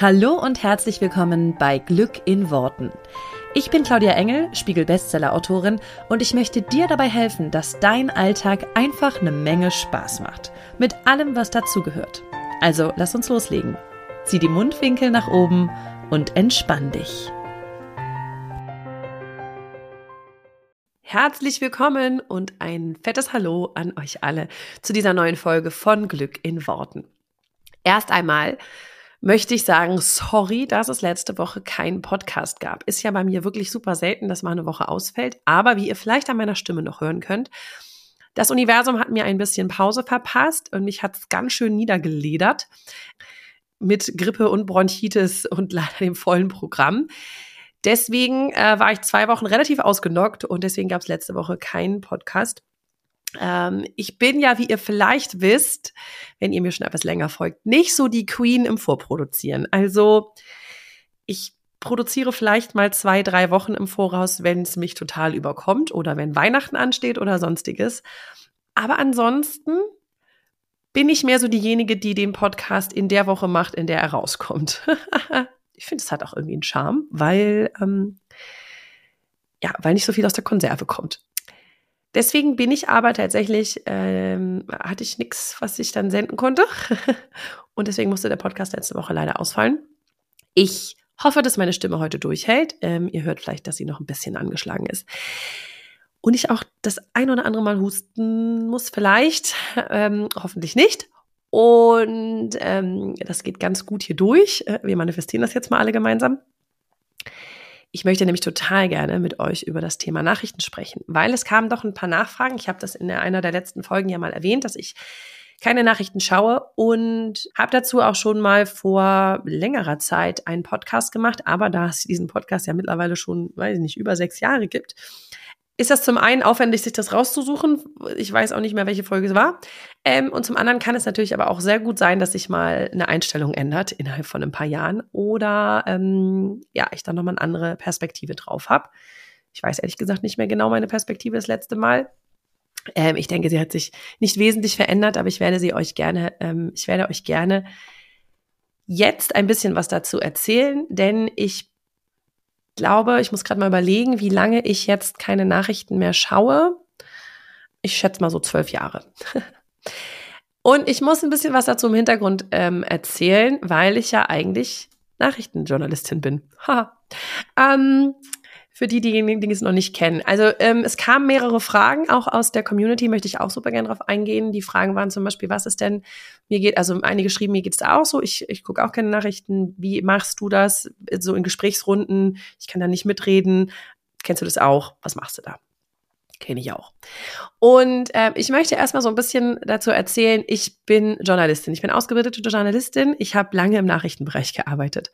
Hallo und herzlich willkommen bei Glück in Worten. Ich bin Claudia Engel, Spiegel-Bestseller-Autorin und ich möchte dir dabei helfen, dass dein Alltag einfach eine Menge Spaß macht. Mit allem, was dazugehört. Also lass uns loslegen. Zieh die Mundwinkel nach oben und entspann dich. Herzlich willkommen und ein fettes Hallo an euch alle zu dieser neuen Folge von Glück in Worten. Erst einmal möchte ich sagen, sorry, dass es letzte Woche keinen Podcast gab. Ist ja bei mir wirklich super selten, dass mal eine Woche ausfällt. Aber wie ihr vielleicht an meiner Stimme noch hören könnt, das Universum hat mir ein bisschen Pause verpasst und mich hat es ganz schön niedergeledert mit Grippe und Bronchitis und leider dem vollen Programm. Deswegen äh, war ich zwei Wochen relativ ausgenockt und deswegen gab es letzte Woche keinen Podcast. Ähm, ich bin ja, wie ihr vielleicht wisst, wenn ihr mir schon etwas länger folgt, nicht so die Queen im Vorproduzieren. Also ich produziere vielleicht mal zwei, drei Wochen im Voraus, wenn es mich total überkommt oder wenn Weihnachten ansteht oder sonstiges. Aber ansonsten bin ich mehr so diejenige, die den Podcast in der Woche macht, in der er rauskommt. ich finde, es hat auch irgendwie einen Charme, weil, ähm, ja, weil nicht so viel aus der Konserve kommt. Deswegen bin ich aber tatsächlich, ähm, hatte ich nichts, was ich dann senden konnte. Und deswegen musste der Podcast letzte Woche leider ausfallen. Ich hoffe, dass meine Stimme heute durchhält. Ähm, ihr hört vielleicht, dass sie noch ein bisschen angeschlagen ist. Und ich auch das ein oder andere Mal husten muss, vielleicht, ähm, hoffentlich nicht. Und ähm, das geht ganz gut hier durch. Äh, wir manifestieren das jetzt mal alle gemeinsam. Ich möchte nämlich total gerne mit euch über das Thema Nachrichten sprechen, weil es kamen doch ein paar Nachfragen. Ich habe das in einer der letzten Folgen ja mal erwähnt, dass ich keine Nachrichten schaue und habe dazu auch schon mal vor längerer Zeit einen Podcast gemacht. Aber da es diesen Podcast ja mittlerweile schon, weiß ich nicht, über sechs Jahre gibt, ist das zum einen aufwendig, sich das rauszusuchen. Ich weiß auch nicht mehr, welche Folge es war. Ähm, und zum anderen kann es natürlich aber auch sehr gut sein, dass sich mal eine Einstellung ändert innerhalb von ein paar Jahren oder ähm, ja, ich dann nochmal eine andere Perspektive drauf habe. Ich weiß ehrlich gesagt nicht mehr genau meine Perspektive das letzte Mal. Ähm, ich denke, sie hat sich nicht wesentlich verändert, aber ich werde sie euch gerne, ähm, ich werde euch gerne jetzt ein bisschen was dazu erzählen, denn ich glaube, ich muss gerade mal überlegen, wie lange ich jetzt keine Nachrichten mehr schaue. Ich schätze mal so zwölf Jahre. Und ich muss ein bisschen was dazu im Hintergrund ähm, erzählen, weil ich ja eigentlich Nachrichtenjournalistin bin. Ha. ähm, für die, diejenigen, die es noch nicht kennen. Also ähm, es kamen mehrere Fragen, auch aus der Community, möchte ich auch super gerne drauf eingehen. Die Fragen waren zum Beispiel, was ist denn, mir geht, also einige schrieben, mir geht's da auch so, ich, ich gucke auch keine Nachrichten, wie machst du das so in Gesprächsrunden, ich kann da nicht mitreden, kennst du das auch, was machst du da? Kenne ich auch. Und äh, ich möchte erstmal so ein bisschen dazu erzählen, ich bin Journalistin. Ich bin ausgebildete Journalistin. Ich habe lange im Nachrichtenbereich gearbeitet.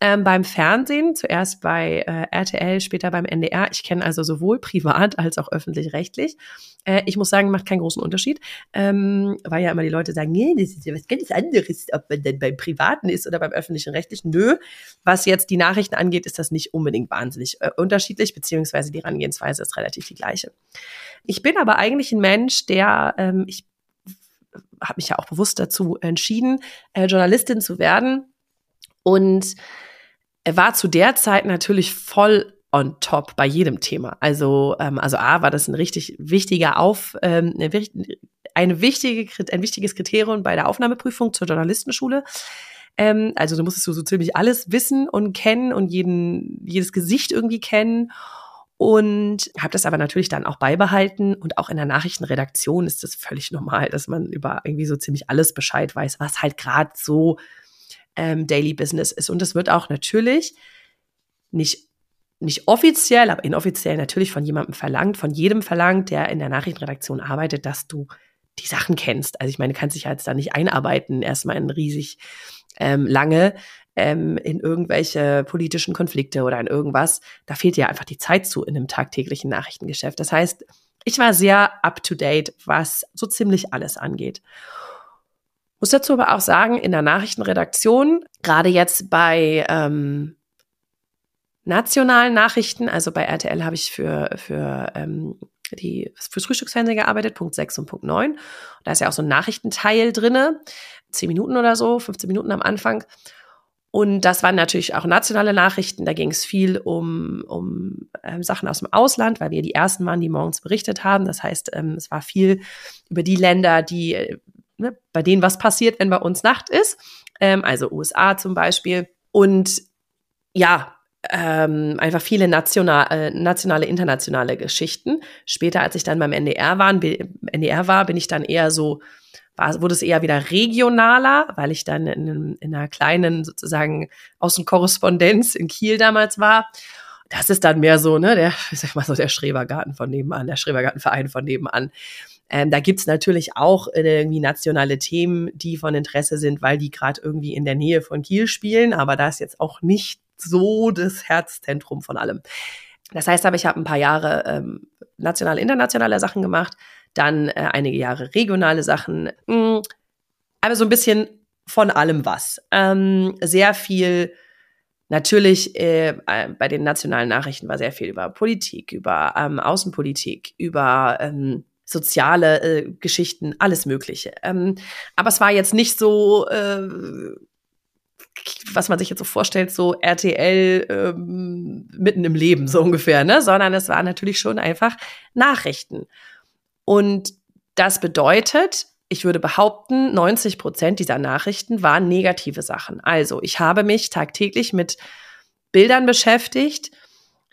Ähm, beim Fernsehen, zuerst bei äh, RTL, später beim NDR. Ich kenne also sowohl privat als auch öffentlich-rechtlich. Äh, ich muss sagen, macht keinen großen Unterschied, ähm, weil ja immer die Leute sagen, nee, das ist ja was ganz anderes, ob man denn beim Privaten ist oder beim öffentlichen Rechtlichen. Nö, was jetzt die Nachrichten angeht, ist das nicht unbedingt wahnsinnig äh, unterschiedlich, beziehungsweise die Herangehensweise ist relativ die gleiche. Ich bin aber eigentlich ein Mensch, der, ähm, ich habe mich ja auch bewusst dazu entschieden, äh, Journalistin zu werden und war zu der Zeit natürlich voll on top bei jedem Thema. Also, ähm, also A war das ein richtig wichtiger Auf, ähm, eine wichtige, ein wichtiges Kriterium bei der Aufnahmeprüfung zur Journalistenschule. Ähm, also du musstest so, so ziemlich alles wissen und kennen und jeden, jedes Gesicht irgendwie kennen. Und habe das aber natürlich dann auch beibehalten. Und auch in der Nachrichtenredaktion ist das völlig normal, dass man über irgendwie so ziemlich alles Bescheid weiß, was halt gerade so ähm, Daily Business ist. Und das wird auch natürlich nicht nicht offiziell, aber inoffiziell natürlich von jemandem verlangt, von jedem verlangt, der in der Nachrichtenredaktion arbeitet, dass du die Sachen kennst. Also ich meine, du kannst dich halt da nicht einarbeiten, erstmal in riesig ähm, lange ähm, in irgendwelche politischen Konflikte oder in irgendwas. Da fehlt ja einfach die Zeit zu in einem tagtäglichen Nachrichtengeschäft. Das heißt, ich war sehr up to date, was so ziemlich alles angeht. Muss dazu aber auch sagen, in der Nachrichtenredaktion, gerade jetzt bei ähm, nationalen Nachrichten, also bei RTL habe ich für, für ähm, die fürs Frühstücksfernsehen gearbeitet, Punkt 6 und Punkt 9. Da ist ja auch so ein Nachrichtenteil drinne, 10 Minuten oder so, 15 Minuten am Anfang. Und das waren natürlich auch nationale Nachrichten. Da ging es viel um, um ähm, Sachen aus dem Ausland, weil wir die ersten waren, die morgens berichtet haben. Das heißt, ähm, es war viel über die Länder, die, äh, ne, bei denen was passiert, wenn bei uns Nacht ist. Ähm, also USA zum Beispiel. Und ja, ähm, einfach viele national, äh, nationale, internationale Geschichten. Später, als ich dann beim NDR war, NDR war, bin ich dann eher so war, wurde es eher wieder regionaler, weil ich dann in, in einer kleinen sozusagen Außenkorrespondenz in Kiel damals war. Das ist dann mehr so, ne, der, ich sag mal so, der Schrebergarten von nebenan, der Schrebergartenverein von nebenan. Ähm, da gibt's natürlich auch äh, irgendwie nationale Themen, die von Interesse sind, weil die gerade irgendwie in der Nähe von Kiel spielen, aber da ist jetzt auch nicht so das Herzzentrum von allem. Das heißt aber, ich habe ein paar Jahre ähm, nationale, internationale Sachen gemacht dann äh, einige Jahre regionale Sachen, mh, mm, aber so ein bisschen von allem was. Ähm, sehr viel, natürlich äh, äh, bei den nationalen Nachrichten war sehr viel über Politik, über ähm, Außenpolitik, über ähm, soziale äh, Geschichten, alles Mögliche. Ähm, aber es war jetzt nicht so, äh, was man sich jetzt so vorstellt, so RTL ähm, mitten im Leben so ungefähr, ne? Sondern es war natürlich schon einfach Nachrichten. Und das bedeutet, ich würde behaupten, 90 Prozent dieser Nachrichten waren negative Sachen. Also ich habe mich tagtäglich mit Bildern beschäftigt,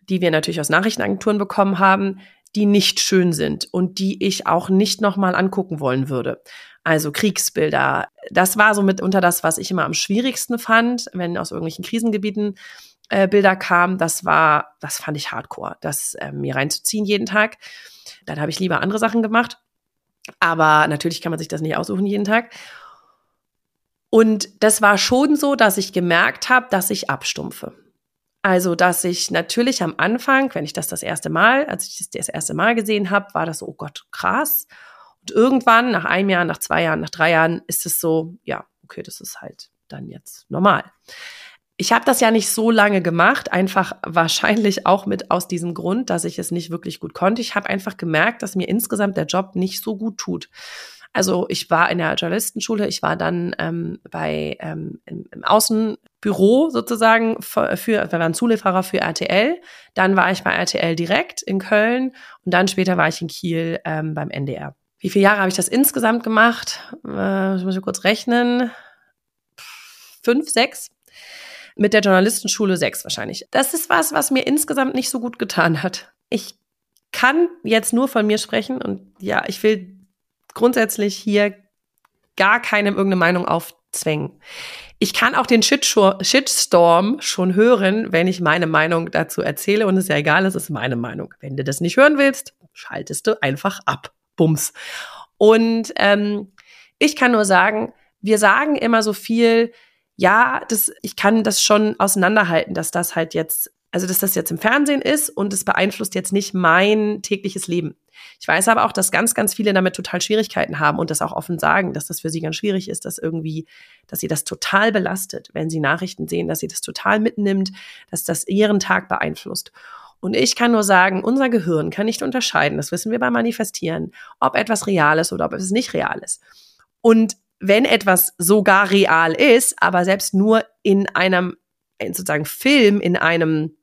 die wir natürlich aus Nachrichtenagenturen bekommen haben, die nicht schön sind und die ich auch nicht nochmal angucken wollen würde. Also Kriegsbilder. Das war so mitunter das, was ich immer am schwierigsten fand, wenn aus irgendwelchen Krisengebieten äh, Bilder kamen. Das war, das fand ich hardcore, das äh, mir reinzuziehen jeden Tag. Dann habe ich lieber andere Sachen gemacht. Aber natürlich kann man sich das nicht aussuchen jeden Tag. Und das war schon so, dass ich gemerkt habe, dass ich abstumpfe. Also, dass ich natürlich am Anfang, wenn ich das das erste Mal, als ich das das erste Mal gesehen habe, war das so, oh Gott, krass. Und irgendwann, nach einem Jahr, nach zwei Jahren, nach drei Jahren, ist es so, ja, okay, das ist halt dann jetzt normal. Ich habe das ja nicht so lange gemacht, einfach wahrscheinlich auch mit aus diesem Grund, dass ich es nicht wirklich gut konnte. Ich habe einfach gemerkt, dass mir insgesamt der Job nicht so gut tut. Also ich war in der Journalistenschule, ich war dann ähm, bei ähm, im, im Außenbüro sozusagen für, für, wir waren Zulieferer für RTL. Dann war ich bei RTL direkt in Köln und dann später war ich in Kiel ähm, beim NDR. Wie viele Jahre habe ich das insgesamt gemacht? Äh, ich muss kurz rechnen. Fünf, sechs mit der Journalistenschule sechs wahrscheinlich. Das ist was, was mir insgesamt nicht so gut getan hat. Ich kann jetzt nur von mir sprechen und ja, ich will grundsätzlich hier gar keinem irgendeine Meinung aufzwängen. Ich kann auch den Shitstorm schon hören, wenn ich meine Meinung dazu erzähle und es ist ja egal, es ist meine Meinung. Wenn du das nicht hören willst, schaltest du einfach ab. Bums. Und ähm, ich kann nur sagen, wir sagen immer so viel, ja, das, ich kann das schon auseinanderhalten, dass das halt jetzt, also dass das jetzt im Fernsehen ist und es beeinflusst jetzt nicht mein tägliches Leben. Ich weiß aber auch, dass ganz, ganz viele damit total Schwierigkeiten haben und das auch offen sagen, dass das für sie ganz schwierig ist, dass irgendwie, dass sie das total belastet, wenn sie Nachrichten sehen, dass sie das total mitnimmt, dass das ihren Tag beeinflusst. Und ich kann nur sagen, unser Gehirn kann nicht unterscheiden, das wissen wir beim Manifestieren, ob etwas real ist oder ob es nicht real ist. Und wenn etwas sogar real ist, aber selbst nur in einem in sozusagen Film, in einem,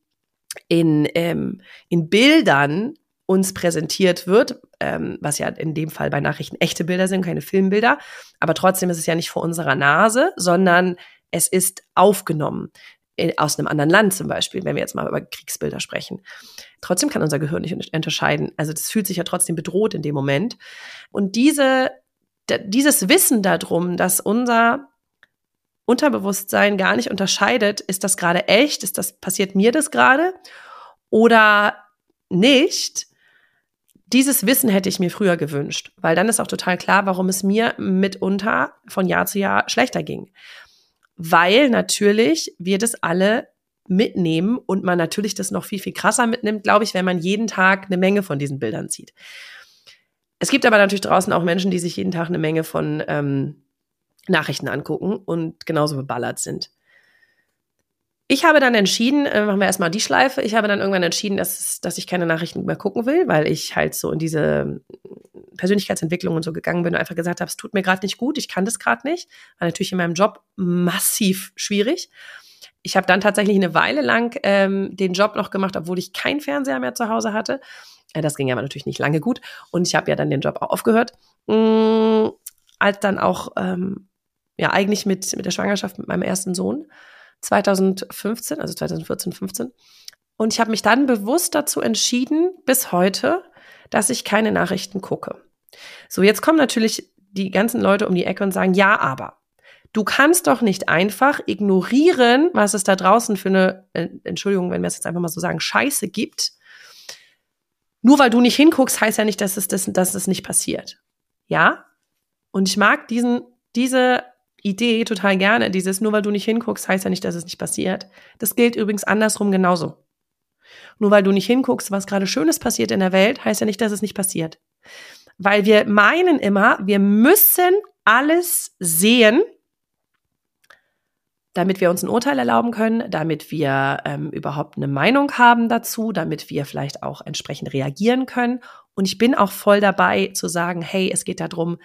in, ähm, in Bildern uns präsentiert wird, ähm, was ja in dem Fall bei Nachrichten echte Bilder sind, keine Filmbilder, aber trotzdem ist es ja nicht vor unserer Nase, sondern es ist aufgenommen in, aus einem anderen Land zum Beispiel, wenn wir jetzt mal über Kriegsbilder sprechen. Trotzdem kann unser Gehirn nicht unterscheiden. Also das fühlt sich ja trotzdem bedroht in dem Moment. Und diese dieses Wissen darum, dass unser Unterbewusstsein gar nicht unterscheidet, ist das gerade echt, ist das, passiert mir das gerade oder nicht, dieses Wissen hätte ich mir früher gewünscht, weil dann ist auch total klar, warum es mir mitunter von Jahr zu Jahr schlechter ging. Weil natürlich wir das alle mitnehmen und man natürlich das noch viel, viel krasser mitnimmt, glaube ich, wenn man jeden Tag eine Menge von diesen Bildern sieht. Es gibt aber natürlich draußen auch Menschen, die sich jeden Tag eine Menge von ähm, Nachrichten angucken und genauso beballert sind. Ich habe dann entschieden, äh, machen wir erstmal die Schleife, ich habe dann irgendwann entschieden, dass, dass ich keine Nachrichten mehr gucken will, weil ich halt so in diese Persönlichkeitsentwicklung und so gegangen bin und einfach gesagt habe, es tut mir gerade nicht gut, ich kann das gerade nicht. War natürlich in meinem Job massiv schwierig. Ich habe dann tatsächlich eine Weile lang ähm, den Job noch gemacht, obwohl ich keinen Fernseher mehr zu Hause hatte. Äh, das ging aber natürlich nicht lange gut. Und ich habe ja dann den Job auch aufgehört. Mm, als dann auch, ähm, ja, eigentlich mit, mit der Schwangerschaft mit meinem ersten Sohn 2015, also 2014, 15. Und ich habe mich dann bewusst dazu entschieden, bis heute, dass ich keine Nachrichten gucke. So, jetzt kommen natürlich die ganzen Leute um die Ecke und sagen, ja, aber du kannst doch nicht einfach ignorieren, was es da draußen für eine, äh, Entschuldigung, wenn wir es jetzt einfach mal so sagen, Scheiße gibt. Nur weil du nicht hinguckst, heißt ja nicht, dass es, das, dass es nicht passiert. Ja? Und ich mag diesen, diese Idee total gerne. Dieses, nur weil du nicht hinguckst, heißt ja nicht, dass es nicht passiert. Das gilt übrigens andersrum genauso. Nur weil du nicht hinguckst, was gerade Schönes passiert in der Welt, heißt ja nicht, dass es nicht passiert. Weil wir meinen immer, wir müssen alles sehen, damit wir uns ein Urteil erlauben können, damit wir ähm, überhaupt eine Meinung haben dazu, damit wir vielleicht auch entsprechend reagieren können. Und ich bin auch voll dabei zu sagen, hey, es geht darum,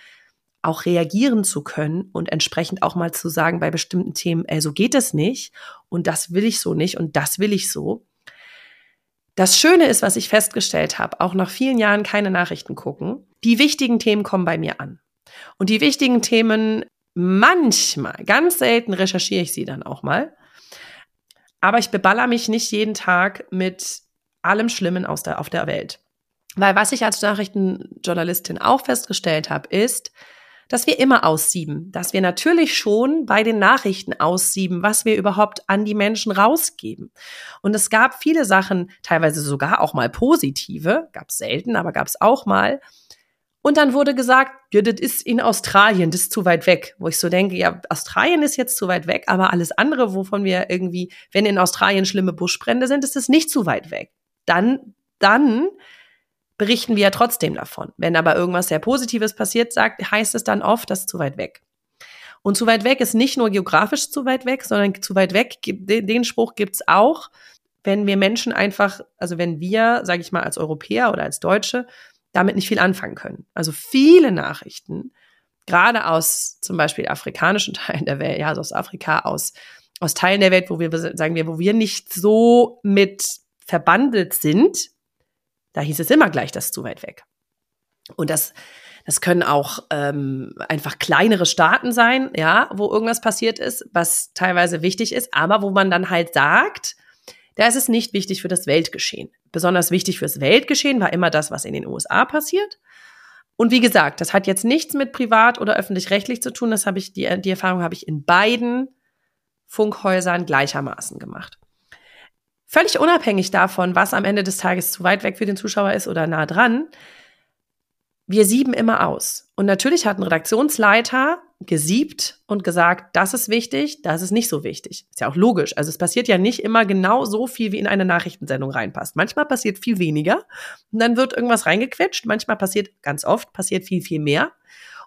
auch reagieren zu können und entsprechend auch mal zu sagen bei bestimmten Themen, ey, so geht es nicht und das will ich so nicht und das will ich so. Das Schöne ist, was ich festgestellt habe, auch nach vielen Jahren keine Nachrichten gucken, die wichtigen Themen kommen bei mir an. Und die wichtigen Themen, manchmal, ganz selten recherchiere ich sie dann auch mal. Aber ich beballer mich nicht jeden Tag mit allem Schlimmen aus der, auf der Welt. Weil was ich als Nachrichtenjournalistin auch festgestellt habe, ist, dass wir immer aussieben, dass wir natürlich schon bei den Nachrichten aussieben, was wir überhaupt an die Menschen rausgeben. Und es gab viele Sachen, teilweise sogar auch mal positive, gab es selten, aber gab es auch mal. Und dann wurde gesagt, ja, das ist in Australien, das ist zu weit weg. Wo ich so denke, ja, Australien ist jetzt zu weit weg, aber alles andere, wovon wir irgendwie, wenn in Australien schlimme Buschbrände sind, ist es nicht zu weit weg. Dann, dann berichten wir ja trotzdem davon. Wenn aber irgendwas sehr Positives passiert, sagt, heißt es dann oft, das ist zu weit weg. Und zu weit weg ist nicht nur geografisch zu weit weg, sondern zu weit weg, den Spruch gibt's auch, wenn wir Menschen einfach, also wenn wir, sage ich mal, als Europäer oder als Deutsche damit nicht viel anfangen können. Also viele Nachrichten, gerade aus zum Beispiel afrikanischen Teilen der Welt, ja, also aus Afrika, aus, aus Teilen der Welt, wo wir, sagen wir, wo wir nicht so mit verbandelt sind, da hieß es immer gleich, das ist zu weit weg. Und das, das können auch ähm, einfach kleinere Staaten sein, ja, wo irgendwas passiert ist, was teilweise wichtig ist, aber wo man dann halt sagt, da ist es nicht wichtig für das Weltgeschehen. Besonders wichtig fürs Weltgeschehen war immer das, was in den USA passiert. Und wie gesagt, das hat jetzt nichts mit privat oder öffentlich-rechtlich zu tun. Das habe ich, die, die Erfahrung habe ich in beiden Funkhäusern gleichermaßen gemacht. Völlig unabhängig davon, was am Ende des Tages zu weit weg für den Zuschauer ist oder nah dran, wir sieben immer aus. Und natürlich hat ein Redaktionsleiter gesiebt und gesagt, das ist wichtig, das ist nicht so wichtig. Ist ja auch logisch. Also es passiert ja nicht immer genau so viel, wie in eine Nachrichtensendung reinpasst. Manchmal passiert viel weniger und dann wird irgendwas reingequetscht. Manchmal passiert, ganz oft, passiert viel, viel mehr.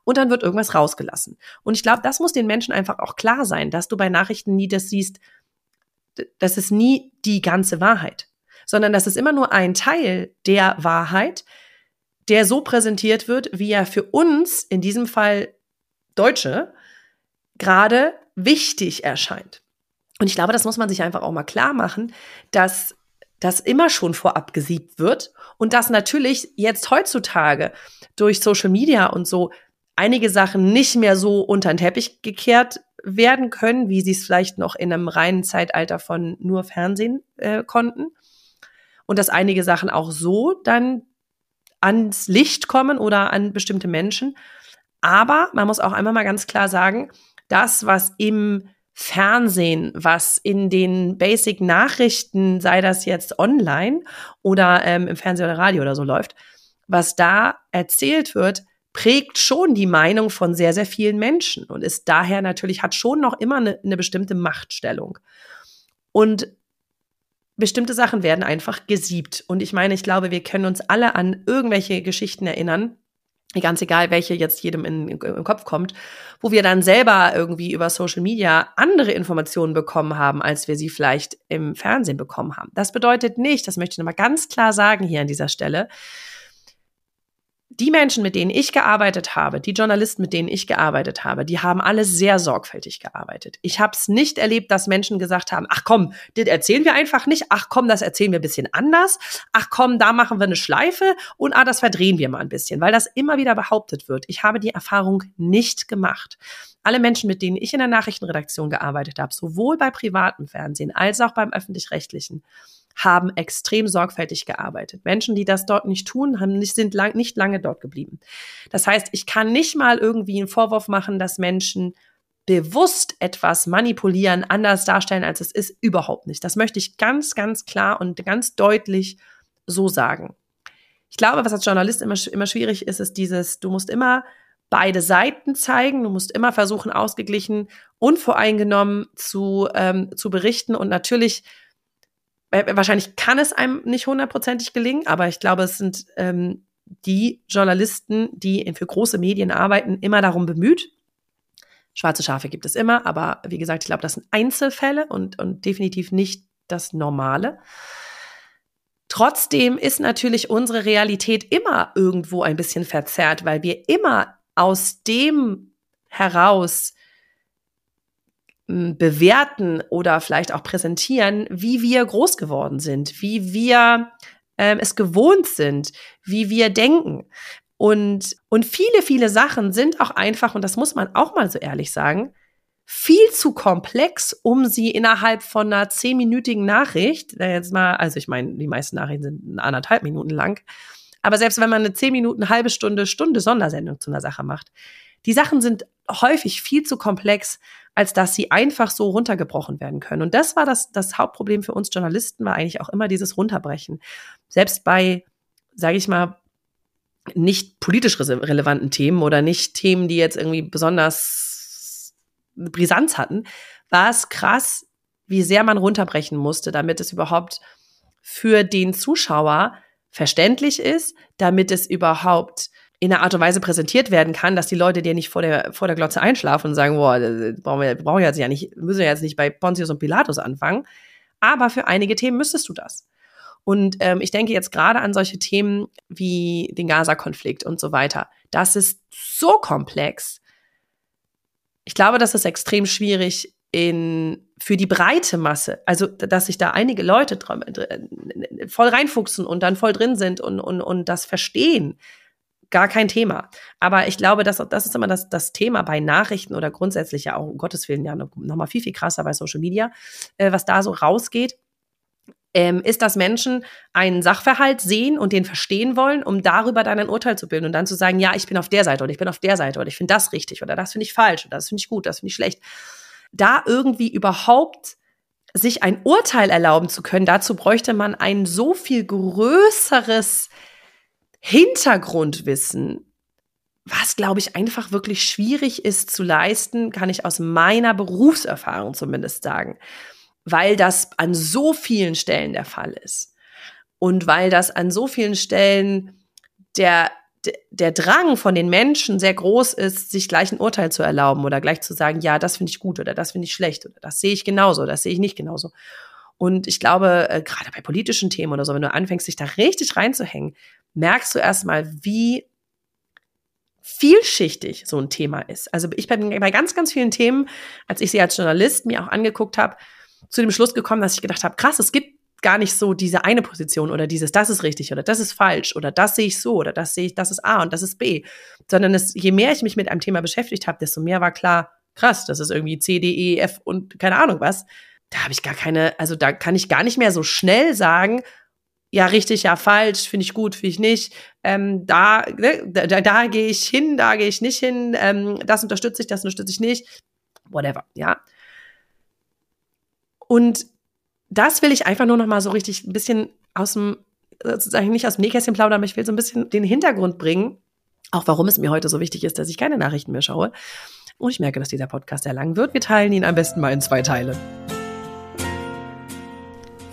Und dann wird irgendwas rausgelassen. Und ich glaube, das muss den Menschen einfach auch klar sein, dass du bei Nachrichten nie das siehst, das ist nie die ganze Wahrheit, sondern das ist immer nur ein Teil der Wahrheit, der so präsentiert wird, wie er für uns, in diesem Fall Deutsche, gerade wichtig erscheint. Und ich glaube, das muss man sich einfach auch mal klar machen, dass das immer schon vorab gesiebt wird und dass natürlich jetzt heutzutage durch Social Media und so einige Sachen nicht mehr so unter den Teppich gekehrt werden können, wie sie es vielleicht noch in einem reinen Zeitalter von nur Fernsehen äh, konnten. Und dass einige Sachen auch so dann ans Licht kommen oder an bestimmte Menschen. Aber man muss auch einmal mal ganz klar sagen, das, was im Fernsehen, was in den Basic-Nachrichten, sei das jetzt online oder ähm, im Fernsehen oder Radio oder so läuft, was da erzählt wird, prägt schon die Meinung von sehr, sehr vielen Menschen und ist daher natürlich, hat schon noch immer eine, eine bestimmte Machtstellung. Und bestimmte Sachen werden einfach gesiebt. Und ich meine, ich glaube, wir können uns alle an irgendwelche Geschichten erinnern, ganz egal, welche jetzt jedem in, in, im Kopf kommt, wo wir dann selber irgendwie über Social Media andere Informationen bekommen haben, als wir sie vielleicht im Fernsehen bekommen haben. Das bedeutet nicht, das möchte ich nochmal ganz klar sagen hier an dieser Stelle, die Menschen, mit denen ich gearbeitet habe, die Journalisten, mit denen ich gearbeitet habe, die haben alle sehr sorgfältig gearbeitet. Ich habe es nicht erlebt, dass Menschen gesagt haben, ach komm, das erzählen wir einfach nicht, ach komm, das erzählen wir ein bisschen anders, ach komm, da machen wir eine Schleife und ah, das verdrehen wir mal ein bisschen, weil das immer wieder behauptet wird. Ich habe die Erfahrung nicht gemacht. Alle Menschen, mit denen ich in der Nachrichtenredaktion gearbeitet habe, sowohl bei privatem Fernsehen als auch beim öffentlich-rechtlichen, haben extrem sorgfältig gearbeitet. Menschen, die das dort nicht tun, haben nicht, sind lang, nicht lange dort geblieben. Das heißt, ich kann nicht mal irgendwie einen Vorwurf machen, dass Menschen bewusst etwas manipulieren, anders darstellen, als es ist, überhaupt nicht. Das möchte ich ganz, ganz klar und ganz deutlich so sagen. Ich glaube, was als Journalist immer, immer schwierig ist, ist dieses, du musst immer beide Seiten zeigen, du musst immer versuchen, ausgeglichen, unvoreingenommen zu, ähm, zu berichten und natürlich wahrscheinlich kann es einem nicht hundertprozentig gelingen, aber ich glaube, es sind ähm, die Journalisten, die für große Medien arbeiten, immer darum bemüht. Schwarze Schafe gibt es immer, aber wie gesagt, ich glaube, das sind Einzelfälle und, und definitiv nicht das Normale. Trotzdem ist natürlich unsere Realität immer irgendwo ein bisschen verzerrt, weil wir immer aus dem heraus bewerten oder vielleicht auch präsentieren, wie wir groß geworden sind, wie wir ähm, es gewohnt sind, wie wir denken. Und, und viele, viele Sachen sind auch einfach, und das muss man auch mal so ehrlich sagen, viel zu komplex, um sie innerhalb von einer zehnminütigen Nachricht, jetzt mal, also ich meine, die meisten Nachrichten sind anderthalb Minuten lang, aber selbst wenn man eine zehn Minuten, halbe Stunde, Stunde Sondersendung zu einer Sache macht, die Sachen sind häufig viel zu komplex, als dass sie einfach so runtergebrochen werden können. Und das war das, das Hauptproblem für uns Journalisten, war eigentlich auch immer dieses Runterbrechen. Selbst bei, sage ich mal, nicht politisch relevanten Themen oder nicht Themen, die jetzt irgendwie besonders Brisanz hatten, war es krass, wie sehr man runterbrechen musste, damit es überhaupt für den Zuschauer verständlich ist, damit es überhaupt in einer Art und Weise präsentiert werden kann, dass die Leute dir nicht vor der, vor der Glotze einschlafen und sagen, boah, brauchen wir, brauchen wir jetzt ja nicht, müssen wir jetzt nicht bei Pontius und Pilatus anfangen. Aber für einige Themen müsstest du das. Und ähm, ich denke jetzt gerade an solche Themen wie den Gaza-Konflikt und so weiter. Das ist so komplex. Ich glaube, das ist extrem schwierig in, für die breite Masse. Also, dass sich da einige Leute voll reinfuchsen und dann voll drin sind und, und, und das verstehen gar kein Thema. Aber ich glaube, das, das ist immer das, das Thema bei Nachrichten oder grundsätzlich ja auch, um Gottes Willen, ja noch, mal viel, viel krasser bei Social Media, äh, was da so rausgeht. Ähm, ist, dass Menschen einen Sachverhalt sehen und den verstehen wollen, um darüber dann ein Urteil zu bilden und dann zu sagen, ja, ich bin auf der Seite oder ich bin auf der Seite oder ich finde das richtig oder das finde ich falsch oder das finde ich gut, das finde ich schlecht. Da irgendwie überhaupt sich ein Urteil erlauben zu können, dazu bräuchte man ein so viel größeres Hintergrundwissen, was, glaube ich, einfach wirklich schwierig ist zu leisten, kann ich aus meiner Berufserfahrung zumindest sagen, weil das an so vielen Stellen der Fall ist. Und weil das an so vielen Stellen der, der Drang von den Menschen sehr groß ist, sich gleich ein Urteil zu erlauben oder gleich zu sagen, ja, das finde ich gut oder das finde ich schlecht oder das sehe ich genauso, das sehe ich nicht genauso. Und ich glaube, äh, gerade bei politischen Themen oder so, wenn du anfängst, dich da richtig reinzuhängen, merkst du erstmal, wie vielschichtig so ein Thema ist. Also ich bin bei ganz, ganz vielen Themen, als ich sie als Journalist mir auch angeguckt habe, zu dem Schluss gekommen, dass ich gedacht habe, krass, es gibt gar nicht so diese eine Position oder dieses, das ist richtig oder das ist falsch oder das sehe ich so oder das sehe ich, das ist A und das ist B, sondern es, je mehr ich mich mit einem Thema beschäftigt habe, desto mehr war klar, krass, das ist irgendwie C, D, E, F und keine Ahnung was. Da habe ich gar keine, also da kann ich gar nicht mehr so schnell sagen, ja, richtig, ja, falsch, finde ich gut, finde ich nicht. Ähm, da, ne, da, da gehe ich hin, da gehe ich nicht hin, ähm, das unterstütze ich, das unterstütze ich nicht. Whatever, ja. Und das will ich einfach nur noch mal so richtig ein bisschen aus dem, sozusagen nicht aus dem Nähkästchen plaudern, aber ich will so ein bisschen den Hintergrund bringen, auch warum es mir heute so wichtig ist, dass ich keine Nachrichten mehr schaue. Und ich merke, dass dieser Podcast sehr lang wird. Wir teilen ihn am besten mal in zwei Teile.